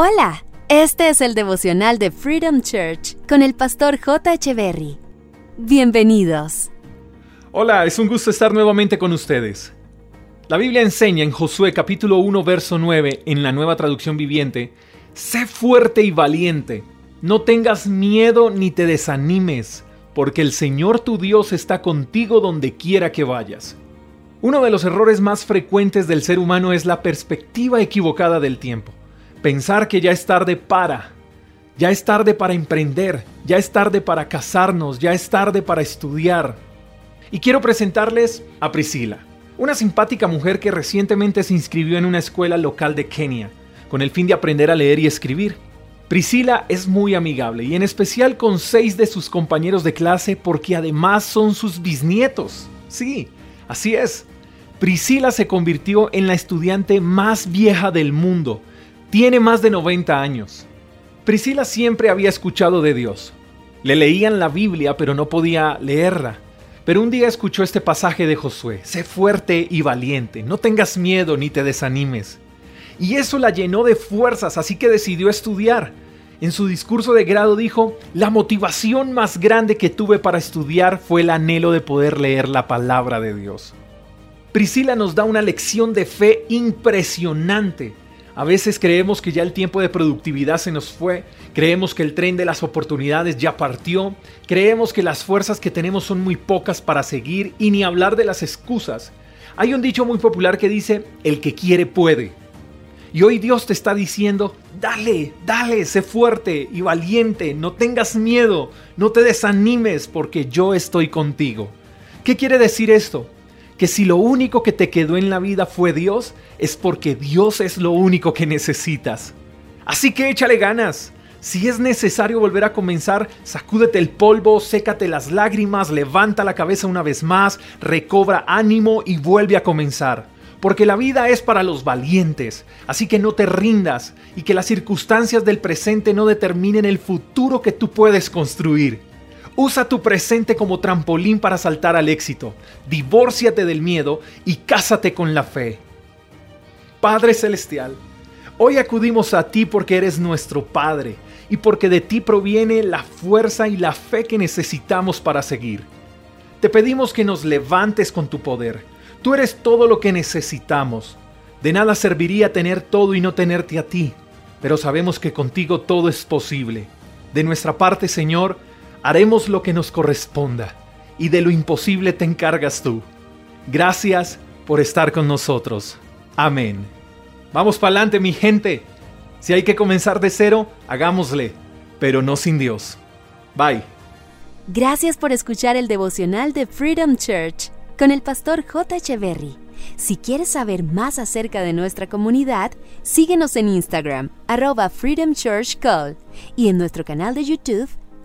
Hola, este es el devocional de Freedom Church con el pastor J. Berry. Bienvenidos. Hola, es un gusto estar nuevamente con ustedes. La Biblia enseña en Josué capítulo 1 verso 9 en la nueva traducción viviente, sé fuerte y valiente, no tengas miedo ni te desanimes, porque el Señor tu Dios está contigo donde quiera que vayas. Uno de los errores más frecuentes del ser humano es la perspectiva equivocada del tiempo. Pensar que ya es tarde para, ya es tarde para emprender, ya es tarde para casarnos, ya es tarde para estudiar. Y quiero presentarles a Priscila, una simpática mujer que recientemente se inscribió en una escuela local de Kenia, con el fin de aprender a leer y escribir. Priscila es muy amigable y en especial con seis de sus compañeros de clase porque además son sus bisnietos. Sí, así es. Priscila se convirtió en la estudiante más vieja del mundo tiene más de 90 años. Priscila siempre había escuchado de Dios. Le leían la Biblia, pero no podía leerla. Pero un día escuchó este pasaje de Josué, sé fuerte y valiente, no tengas miedo ni te desanimes. Y eso la llenó de fuerzas, así que decidió estudiar. En su discurso de grado dijo, la motivación más grande que tuve para estudiar fue el anhelo de poder leer la palabra de Dios. Priscila nos da una lección de fe impresionante a veces creemos que ya el tiempo de productividad se nos fue, creemos que el tren de las oportunidades ya partió, creemos que las fuerzas que tenemos son muy pocas para seguir y ni hablar de las excusas. Hay un dicho muy popular que dice, el que quiere puede. Y hoy Dios te está diciendo, dale, dale, sé fuerte y valiente, no tengas miedo, no te desanimes porque yo estoy contigo. ¿Qué quiere decir esto? Que si lo único que te quedó en la vida fue Dios, es porque Dios es lo único que necesitas. Así que échale ganas. Si es necesario volver a comenzar, sacúdete el polvo, sécate las lágrimas, levanta la cabeza una vez más, recobra ánimo y vuelve a comenzar. Porque la vida es para los valientes, así que no te rindas y que las circunstancias del presente no determinen el futuro que tú puedes construir. Usa tu presente como trampolín para saltar al éxito. Divórciate del miedo y cásate con la fe. Padre Celestial, hoy acudimos a ti porque eres nuestro Padre y porque de ti proviene la fuerza y la fe que necesitamos para seguir. Te pedimos que nos levantes con tu poder. Tú eres todo lo que necesitamos. De nada serviría tener todo y no tenerte a ti, pero sabemos que contigo todo es posible. De nuestra parte, Señor, haremos lo que nos corresponda y de lo imposible te encargas tú. Gracias por estar con nosotros. Amén. Vamos para adelante, mi gente. Si hay que comenzar de cero, hagámosle, pero no sin Dios. Bye. Gracias por escuchar el devocional de Freedom Church con el pastor J. Echeverry. Si quieres saber más acerca de nuestra comunidad, síguenos en Instagram, arroba Freedom Church Call, y en nuestro canal de YouTube,